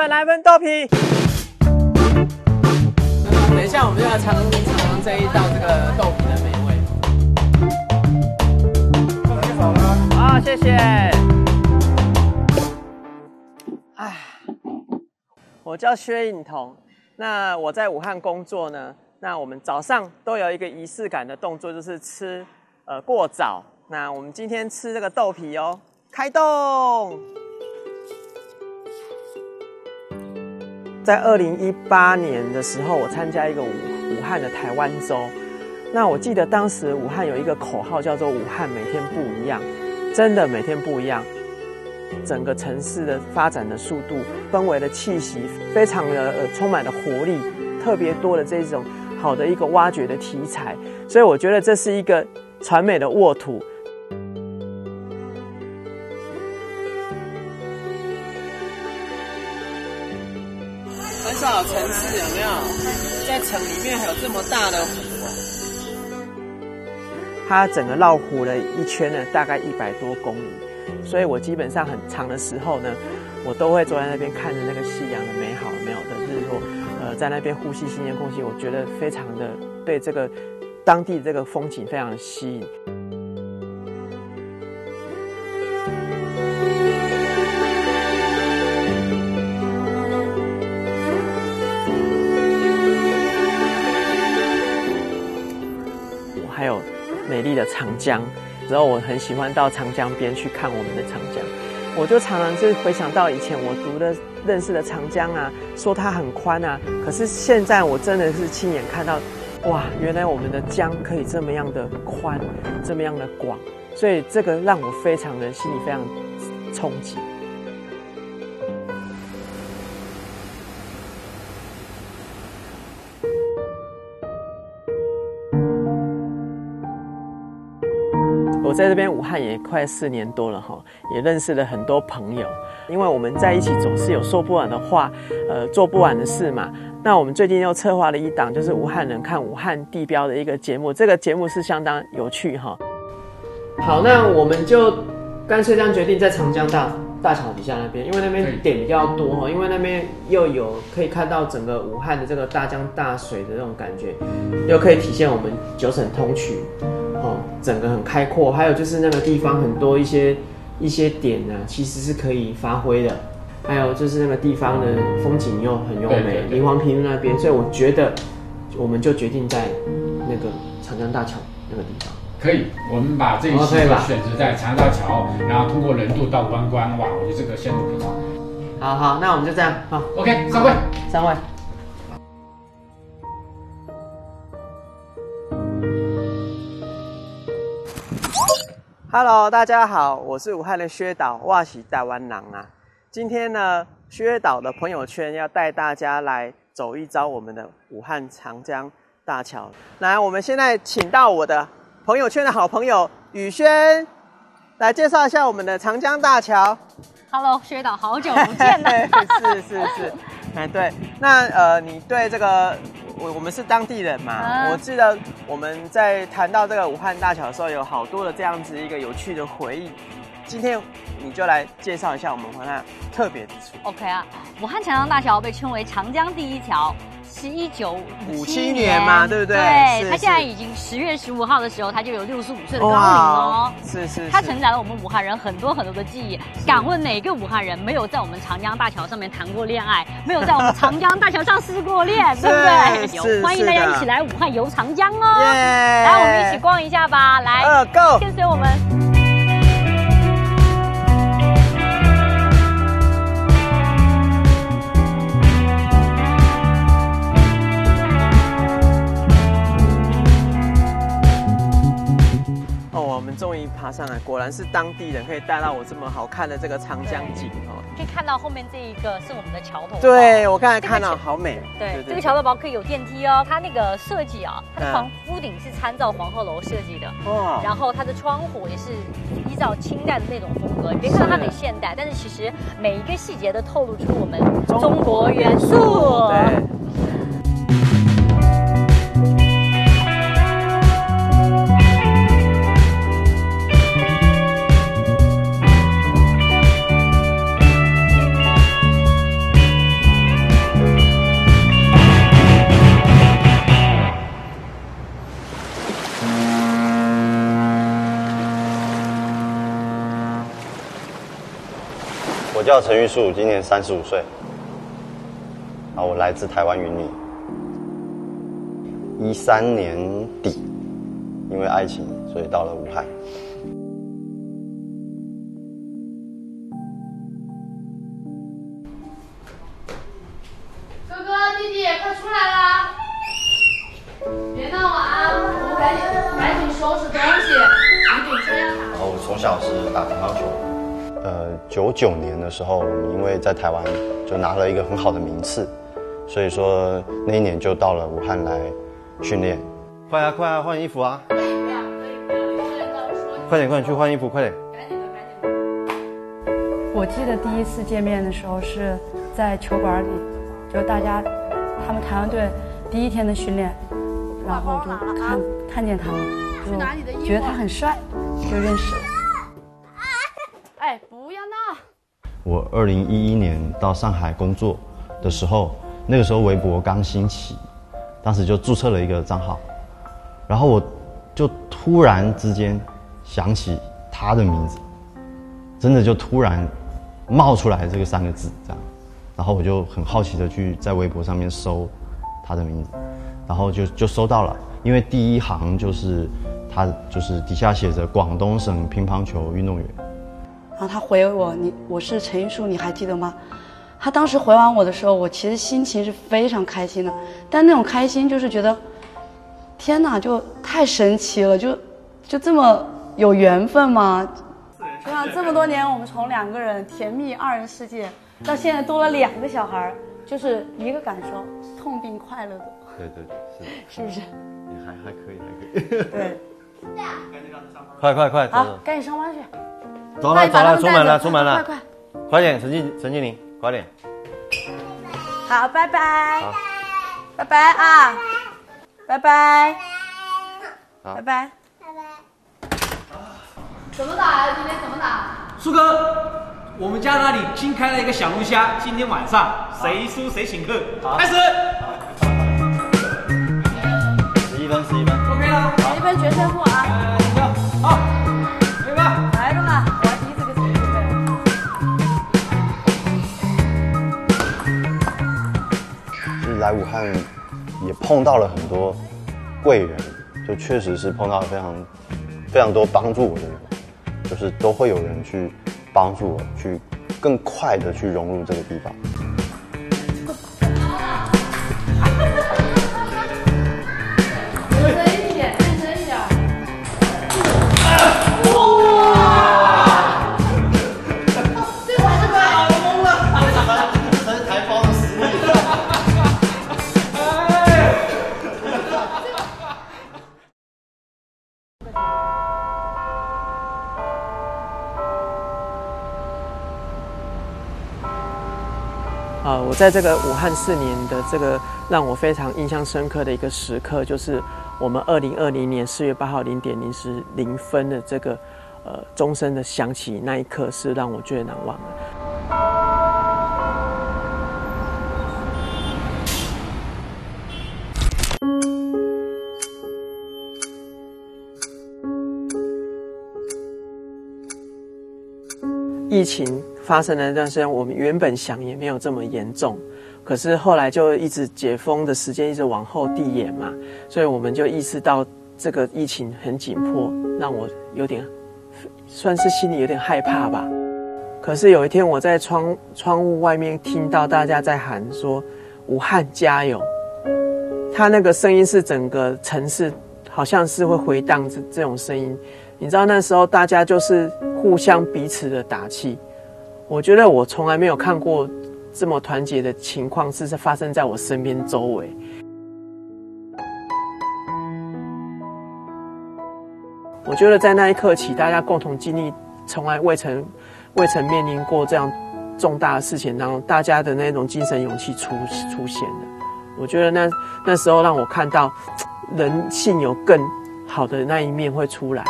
老板来份豆皮。等一下，我们就要尝尝这一道这个豆皮的美味。好，谢谢。哎，我叫薛颖彤，那我在武汉工作呢。那我们早上都有一个仪式感的动作，就是吃呃过早。那我们今天吃这个豆皮哦，开动。在二零一八年的时候，我参加一个武武汉的台湾周。那我记得当时武汉有一个口号叫做“武汉每天不一样”，真的每天不一样。整个城市的发展的速度、氛围的气息，非常的呃充满了活力，特别多的这种好的一个挖掘的题材。所以我觉得这是一个传媒的沃土。有没有在城里面还有这么大的湖？它整个绕湖了一圈呢，大概一百多公里，所以我基本上很长的时候呢，我都会坐在那边看着那个夕阳的美好、美好的日落，呃，在那边呼吸新鲜空气，我觉得非常的对这个当地这个风景非常的吸引。美丽的长江，然后我很喜欢到长江边去看我们的长江，我就常常就回想到以前我读的、认识的长江啊，说它很宽啊，可是现在我真的是亲眼看到，哇，原来我们的江可以这么样的宽，这么样的广，所以这个让我非常的心里非常憧憬。在这边武汉也快四年多了哈，也认识了很多朋友。因为我们在一起总是有说不完的话，呃，做不完的事嘛。那我们最近又策划了一档，就是武汉人看武汉地标的一个节目。这个节目是相当有趣哈。好，那我们就干脆这样决定，在长江大大桥底下那边，因为那边点比较多哈，因为那边又有可以看到整个武汉的这个大江大水的那种感觉，又可以体现我们九省通衢。哦，整个很开阔，还有就是那个地方很多一些一些点呢，其实是可以发挥的。还有就是那个地方的风景又很优美，林黄平那边，所以我觉得我们就决定在那个长江大桥那个地方。可以，我们把这一期选择在长江大桥，然后通过人渡到观光，哇，我觉得这个线路比较好。好好，那我们就这样，好，OK，三位，三位。Hello，大家好，我是武汉的薛导，哇喜台湾狼啊！今天呢，薛导的朋友圈要带大家来走一遭我们的武汉长江大桥。来，我们现在请到我的朋友圈的好朋友宇轩来介绍一下我们的长江大桥。Hello，薛导，好久不见了。是是是，哎对，那呃，你对这个？我我们是当地人嘛，我记得我们在谈到这个武汉大桥的时候，有好多的这样子一个有趣的回忆。今天你就来介绍一下我们武汉特别之处。OK 啊，武汉长江大桥被称为长江第一桥。是一九五七年嘛，对不对？对，他现在已经十月十五号的时候，他就有六十五岁的高龄哦。是是，他承载了我们武汉人很多很多的记忆。敢问哪个武汉人没有在我们长江大桥上面谈过恋爱，没有在我们长江大桥上失过恋，对不对？有，欢迎大家一起来武汉游长江哦！来，我们一起逛一下吧。来，Go，跟随我们。爬上来，果然是当地人，可以带到我这么好看的这个长江景哦。可以看到后面这一个是我们的桥头堡，对我刚才看到好美。对，这个桥头堡可以有电梯哦。它那个设计啊，它的房屋顶是参照黄鹤楼设计的，哦。然后它的窗户也是依照清代的那种风格。你别看到它很现代，但是其实每一个细节都透露出我们中国元素。对。叫陈玉树，今年三十五岁。啊，我来自台湾云林。一三年底，因为爱情，所以到了武汉。哥哥弟弟，快出来啦！别闹了啊！我们赶紧赶紧收拾东西，你等车要打。然后我从小是打乒乓球，呃，九九年的时候，我们因为在台湾就拿了一个很好的名次，所以说那一年就到了武汉来。训练，快啊快啊，换衣服啊！可以不要，可以不要，快点快点去换衣服，快点！赶紧的赶紧的。我记得第一次见面的时候是在球馆里，就大家他们台湾队第一天的训练，然后就看看见他了，就觉得他很帅，就认识了。我二零一一年到上海工作的时候，那个时候微博刚兴起。当时就注册了一个账号，然后我就突然之间想起他的名字，真的就突然冒出来这个三个字这样，然后我就很好奇的去在微博上面搜他的名字，然后就就搜到了，因为第一行就是他就是底下写着广东省乒乓球运动员，然后他回我你我是陈玉树你还记得吗？他当时回完我的时候，我其实心情是非常开心的，但那种开心就是觉得，天哪，就太神奇了，就就这么有缘分吗？对啊这么多年，我们从两个人甜蜜二人世界，到现在多了两个小孩，就是一个感受，痛并快乐的。对对对，是 是不是？你还还可以，还可以。对。快快快，好，赶紧上班去。走了走了，出门了出门了，快快，快点，陈静陈静玲。快点，好，拜拜，拜拜啊，拜拜，拜拜，拜拜。怎么打呀？今天怎么打？苏哥，我们家那里新开了一个小龙虾，今天晚上谁输谁请客。开始。十一分，十一分。OK 了。十一分决胜负啊。好。来武汉也碰到了很多贵人，就确实是碰到了非常非常多帮助我的人，就是都会有人去帮助我，去更快的去融入这个地方。我在这个武汉四年的这个让我非常印象深刻的一个时刻，就是我们二零二零年四月八号零点零时零分的这个呃钟声的响起那一刻，是让我最难忘的。疫情。发生的那段时间，我们原本想也没有这么严重，可是后来就一直解封的时间一直往后递延嘛，所以我们就意识到这个疫情很紧迫，让我有点算是心里有点害怕吧。可是有一天我在窗窗户外面听到大家在喊说“武汉加油”，他那个声音是整个城市好像是会回荡这这种声音，你知道那时候大家就是互相彼此的打气。我觉得我从来没有看过这么团结的情况，是是发生在我身边周围。我觉得在那一刻起，大家共同经历从来未曾、未曾面临过这样重大的事情，然后大家的那种精神勇气出出现了。我觉得那那时候让我看到人性有更好的那一面会出来。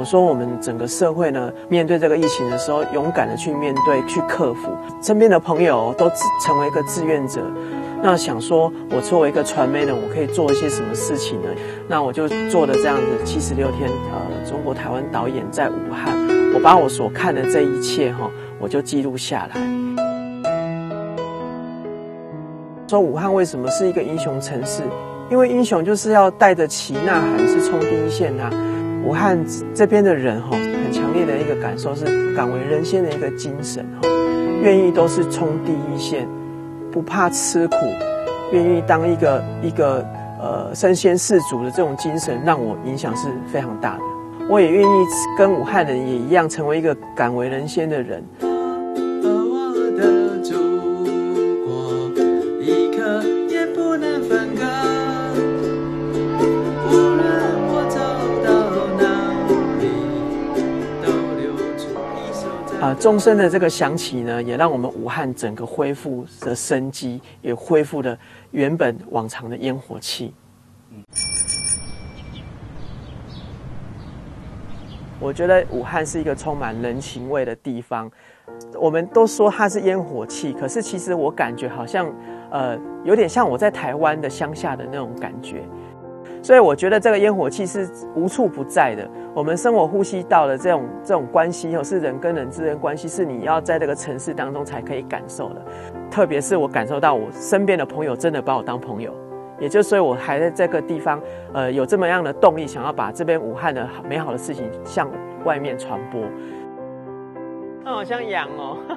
我说，我们整个社会呢，面对这个疫情的时候，勇敢的去面对、去克服。身边的朋友都成为一个志愿者，那想说，我作为一个传媒人，我可以做一些什么事情呢？那我就做了这样子七十六天，呃，中国台湾导演在武汉，我把我所看的这一切哈，我就记录下来。说武汉为什么是一个英雄城市？因为英雄就是要带着旗呐喊，是冲第一线呐。武汉这边的人哈，很强烈的一个感受是敢为人先的一个精神哈，愿意都是冲第一线，不怕吃苦，愿意当一个一个呃身先士卒的这种精神，让我影响是非常大的。我也愿意跟武汉人也一样，成为一个敢为人先的人。钟声的这个响起呢，也让我们武汉整个恢复的生机，也恢复了原本往常的烟火气。我觉得武汉是一个充满人情味的地方。我们都说它是烟火气，可是其实我感觉好像，呃，有点像我在台湾的乡下的那种感觉。所以我觉得这个烟火气是无处不在的。我们生活呼吸到的这种这种关系，哦，是人跟人之间关系，是你要在这个城市当中才可以感受的。特别是我感受到我身边的朋友真的把我当朋友，也就所以我还在这个地方，呃，有这么样的动力，想要把这边武汉的美好的事情向外面传播。那好像羊哦。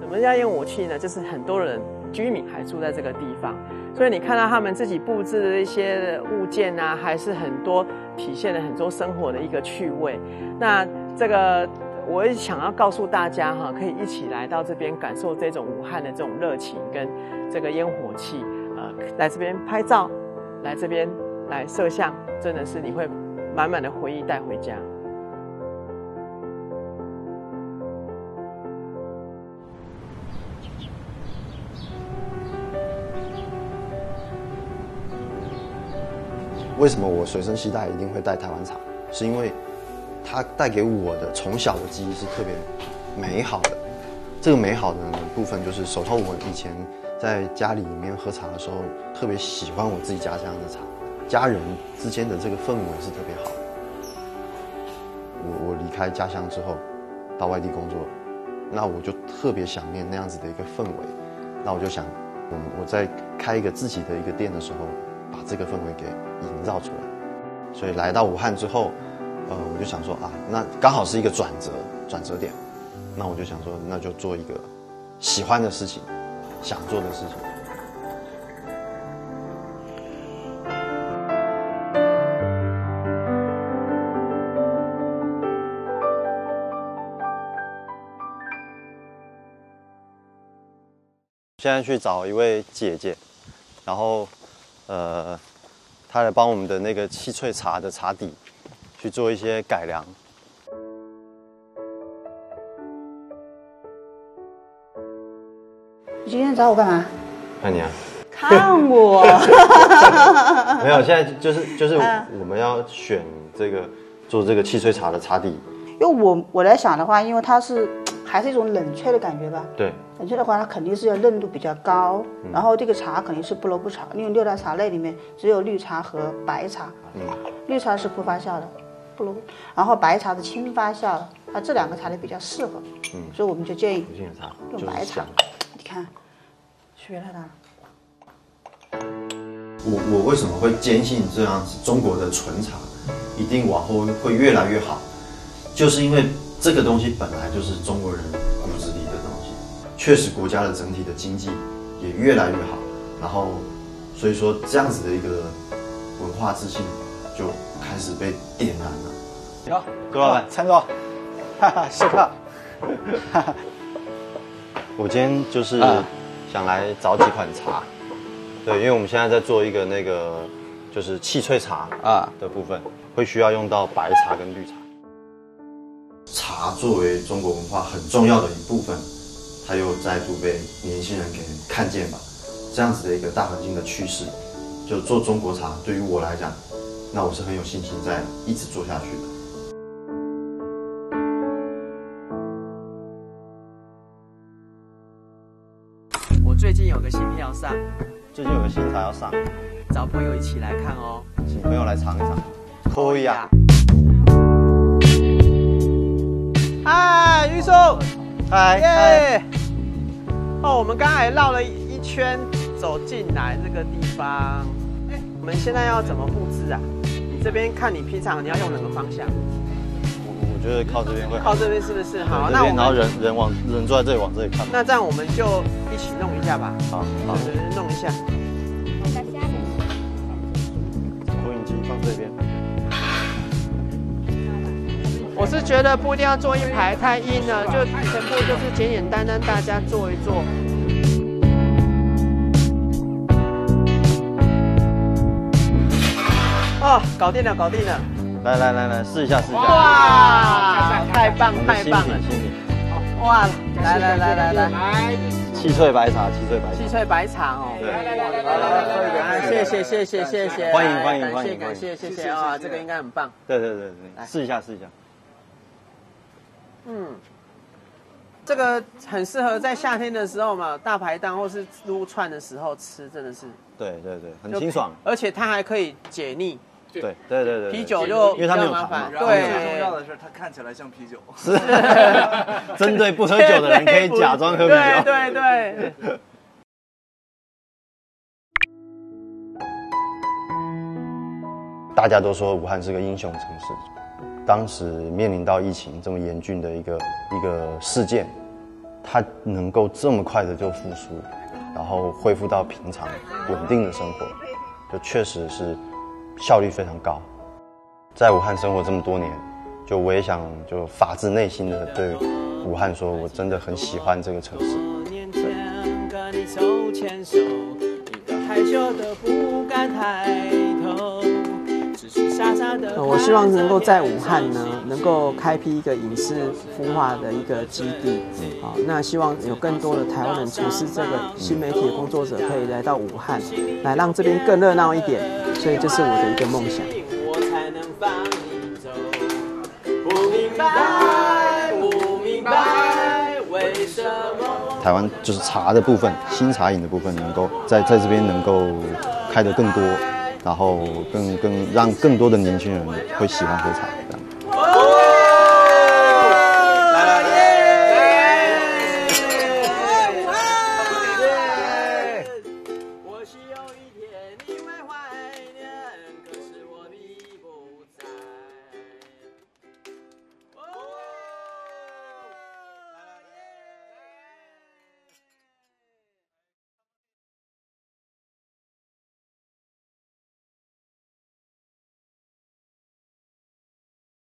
什么叫烟火气呢？就是很多人居民还住在这个地方。所以你看到他们自己布置的一些物件啊，还是很多体现了很多生活的一个趣味。那这个我也想要告诉大家哈，可以一起来到这边感受这种武汉的这种热情跟这个烟火气，呃，来这边拍照，来这边来摄像，真的是你会满满的回忆带回家。为什么我随身携带一定会带台湾茶？是因为它带给我的从小的记忆是特别美好的。这个美好的部分就是，首先我以前在家里面喝茶的时候，特别喜欢我自己家乡的茶，家人之间的这个氛围是特别好。我我离开家乡之后，到外地工作，那我就特别想念那样子的一个氛围。那我就想，我我在开一个自己的一个店的时候，把这个氛围给。营造出来，所以来到武汉之后，呃，我就想说啊，那刚好是一个转折转折点，那我就想说，那就做一个喜欢的事情，想做的事情。现在去找一位姐姐，然后，呃。他来帮我们的那个气萃茶的茶底去做一些改良。你今天找我干嘛？看你啊。看我。没有，现在就是就是我们要选这个做这个汽萃茶的茶底。因为我我来想的话，因为它是还是一种冷萃的感觉吧。对。冷萃的话，它肯定是要嫩度比较高，然后这个茶肯定是不萝不茶，因为六大茶类里面只有绿茶和白茶，嗯，绿茶是不发酵的，不浓，然后白茶是轻发酵的，它，这两个茶类比较适合，嗯，所以我们就建议用白茶，你看，区别太大了。我我为什么会坚信这样子中国的纯茶一定往后会越来越好，就是因为这个东西本来就是中国人骨子里的东西。确实，国家的整体的经济也越来越好，然后，所以说这样子的一个文化自信就开始被点燃了。有，郭老板，陈总，哈哈，谢客。我今天就是想来找几款茶，对，因为我们现在在做一个那个就是气萃茶啊的部分，会需要用到白茶跟绿茶。茶作为中国文化很重要的一部分。它又再度被年轻人给看见吧，这样子的一个大环境的趋势，就做中国茶，对于我来讲，那我是很有信心在一直做下去的。我最近有个新片要上，最近有个新茶要上，找朋友一起来看哦，请朋友来尝一尝，可以啊。嗨，玉树，嗨，耶！哦，我们刚才绕了一圈走进来这个地方，我们现在要怎么布置啊？你这边看你平常你要用哪个方向？我我觉得靠这边会靠这边是不是好？那我们然后人人往人坐在这里往这里看。那这样我们就一起弄一下吧。好，好，弄一下。是觉得不一定要坐一排，太硬了，就全部就是简简单单，大家坐一坐。哦，搞定了，搞定了！来来来来，试一下，试一下。哇，太棒太棒了！哇，来来来来来，七萃白茶，七萃白茶，七萃白茶哦。来来来来来，谢谢谢谢谢谢，欢迎欢迎欢迎，感谢谢谢啊，这个应该很棒。对对对对，来试一下试一下。嗯，这个很适合在夏天的时候嘛，大排档或是撸串的时候吃，真的是。对对对，很清爽，而且它还可以解腻。对对对对，啤酒就因为它没有糖。对，最重要的是它看起来像啤酒。是，针对不喝酒的人可以假装喝啤酒。对对对。大家都说武汉是个英雄城市。当时面临到疫情这么严峻的一个一个事件，它能够这么快的就复苏，然后恢复到平常稳定的生活，就确实是效率非常高。在武汉生活这么多年，就我也想就发自内心的对武汉说，我真的很喜欢这个城市。害羞的不敢抬我希望能够在武汉呢，能够开辟一个影视孵化的一个基地。好，那希望有更多的台湾人从事这个新媒体的工作者可以来到武汉，来让这边更热闹一点。所以这是我的一个梦想。台湾就是茶的部分，新茶饮的部分，能够在在这边能够开得更多。然后更更让更多的年轻人会喜欢喝茶，